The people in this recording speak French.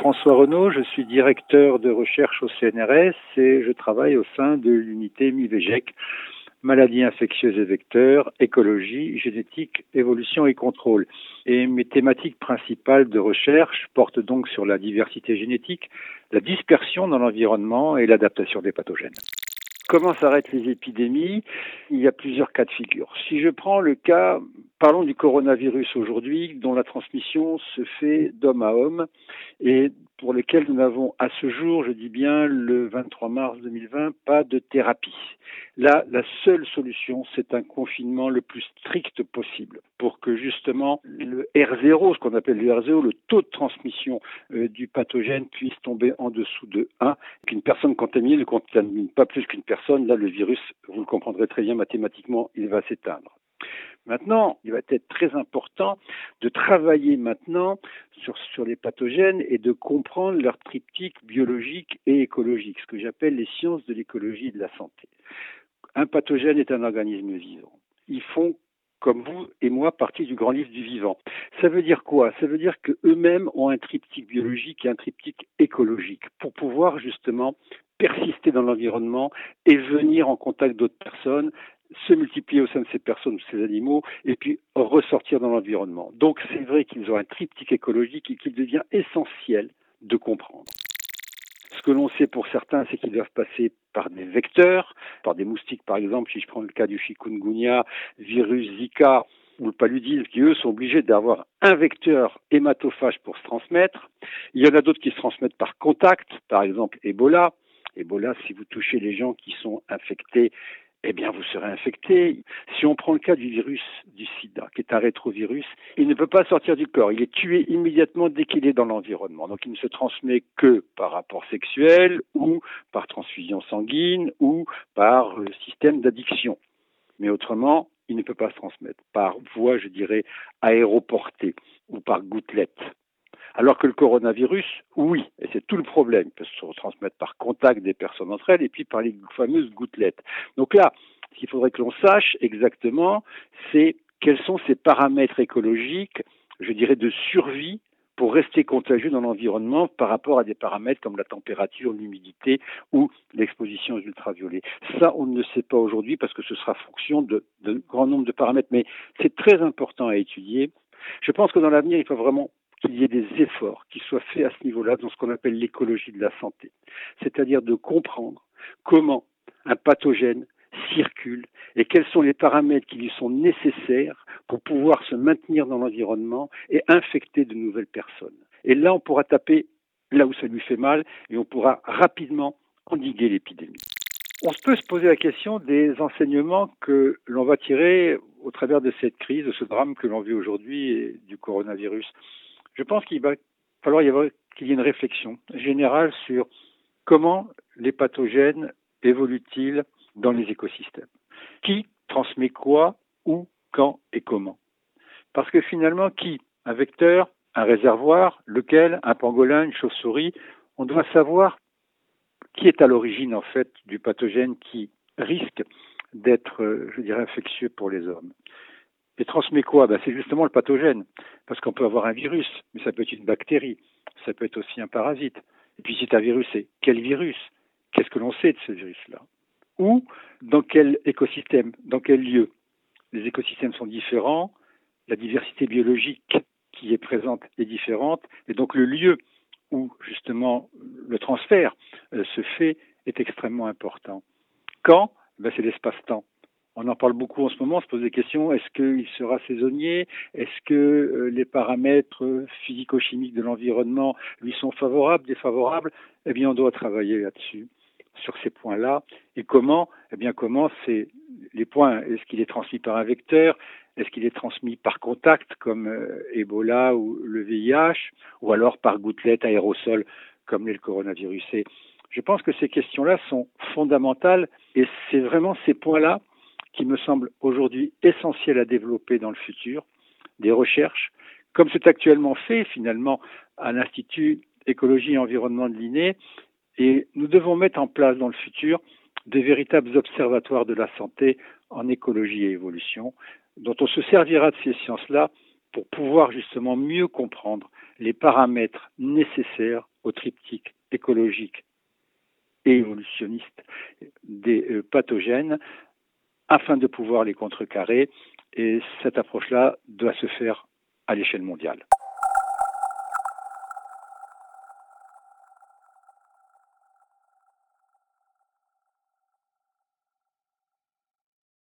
François Renaud, je suis directeur de recherche au CNRS et je travaille au sein de l'unité MIVEGEC, maladies infectieuses et vecteurs, écologie, génétique, évolution et contrôle. Et mes thématiques principales de recherche portent donc sur la diversité génétique, la dispersion dans l'environnement et l'adaptation des pathogènes. Comment s'arrêtent les épidémies? Il y a plusieurs cas de figure. Si je prends le cas, parlons du coronavirus aujourd'hui, dont la transmission se fait d'homme à homme et pour lequel nous n'avons à ce jour, je dis bien le 23 mars 2020, pas de thérapie. Là, la seule solution, c'est un confinement le plus strict possible pour que justement le R0, ce qu'on appelle le R0, le taux de transmission euh, du pathogène puisse tomber en dessous de 1, qu'une personne contaminée ne contamine pas plus qu'une personne. Là, le virus, vous le comprendrez très bien mathématiquement, il va s'éteindre. Maintenant, il va être très important de travailler maintenant sur, sur les pathogènes et de comprendre leur triptyque biologique et écologique, ce que j'appelle les sciences de l'écologie et de la santé. Un pathogène est un organisme vivant. Ils font comme vous et moi, partie du grand livre du vivant. Ça veut dire quoi? Ça veut dire qu'eux-mêmes ont un triptyque biologique et un triptyque écologique pour pouvoir justement persister dans l'environnement et venir en contact d'autres personnes se multiplier au sein de ces personnes ou ces animaux et puis ressortir dans l'environnement. Donc c'est vrai qu'ils ont un triptyque écologique et qu'il devient essentiel de comprendre. Ce que l'on sait pour certains, c'est qu'ils doivent passer par des vecteurs, par des moustiques par exemple, si je prends le cas du chikungunya, virus Zika ou le paludisme, qui eux sont obligés d'avoir un vecteur hématophage pour se transmettre. Il y en a d'autres qui se transmettent par contact, par exemple Ebola. Ebola, si vous touchez les gens qui sont infectés eh bien, vous serez infecté. Si on prend le cas du virus du sida, qui est un rétrovirus, il ne peut pas sortir du corps. Il est tué immédiatement dès qu'il est dans l'environnement. Donc, il ne se transmet que par rapport sexuel ou par transfusion sanguine ou par euh, système d'addiction. Mais autrement, il ne peut pas se transmettre par voie, je dirais, aéroportée ou par gouttelette. Alors que le coronavirus, oui, et c'est tout le problème, il peut se transmettre par contact des personnes entre elles et puis par les fameuses gouttelettes. Donc là, ce qu'il faudrait que l'on sache exactement, c'est quels sont ces paramètres écologiques, je dirais, de survie pour rester contagieux dans l'environnement par rapport à des paramètres comme la température, l'humidité ou l'exposition aux ultraviolets. Ça, on ne le sait pas aujourd'hui parce que ce sera fonction de, de grand nombre de paramètres, mais c'est très important à étudier. Je pense que dans l'avenir, il faut vraiment qu'il y ait des efforts qui soient faits à ce niveau-là dans ce qu'on appelle l'écologie de la santé, c'est-à-dire de comprendre comment un pathogène circule et quels sont les paramètres qui lui sont nécessaires pour pouvoir se maintenir dans l'environnement et infecter de nouvelles personnes. Et là, on pourra taper là où ça lui fait mal et on pourra rapidement endiguer l'épidémie. On peut se poser la question des enseignements que l'on va tirer au travers de cette crise, de ce drame que l'on vit aujourd'hui du coronavirus. Je pense qu'il va falloir qu'il y ait une réflexion générale sur comment les pathogènes évoluent-ils dans les écosystèmes. Qui transmet quoi, où, quand et comment. Parce que finalement, qui? Un vecteur, un réservoir, lequel? Un pangolin, une chauve-souris? On doit savoir qui est à l'origine en fait du pathogène qui risque d'être, euh, je dirais, infectieux pour les hommes. Et transmet quoi? Ben, C'est justement le pathogène. Parce qu'on peut avoir un virus, mais ça peut être une bactérie, ça peut être aussi un parasite. Et puis si c'est un virus, c'est quel virus? Qu'est-ce que l'on sait de ce virus-là? Ou dans quel écosystème Dans quel lieu? Les écosystèmes sont différents, la diversité biologique qui est présente est différente, et donc le lieu où justement le transfert euh, se fait est extrêmement important. Quand? Ben, C'est l'espace-temps. On en parle beaucoup en ce moment, on se pose des questions. Est-ce qu'il sera saisonnier? Est-ce que euh, les paramètres physico-chimiques de l'environnement lui sont favorables, défavorables? Eh bien, on doit travailler là-dessus, sur ces points-là. Et comment? Eh bien, comment c'est les points Est-ce qu'il est transmis par un vecteur? Est-ce qu'il est transmis par contact, comme euh, Ebola ou le VIH Ou alors par gouttelette aérosol, comme l'est le coronavirus? Et je pense que ces questions-là sont fondamentales et c'est vraiment ces points-là qui me semble aujourd'hui essentiel à développer dans le futur, des recherches, comme c'est actuellement fait finalement à l'Institut écologie et environnement de l'INE, et nous devons mettre en place dans le futur des véritables observatoires de la santé en écologie et évolution, dont on se servira de ces sciences-là pour pouvoir justement mieux comprendre les paramètres nécessaires au triptyque écologique et évolutionniste des euh, pathogènes afin de pouvoir les contrecarrer. Et cette approche-là doit se faire à l'échelle mondiale.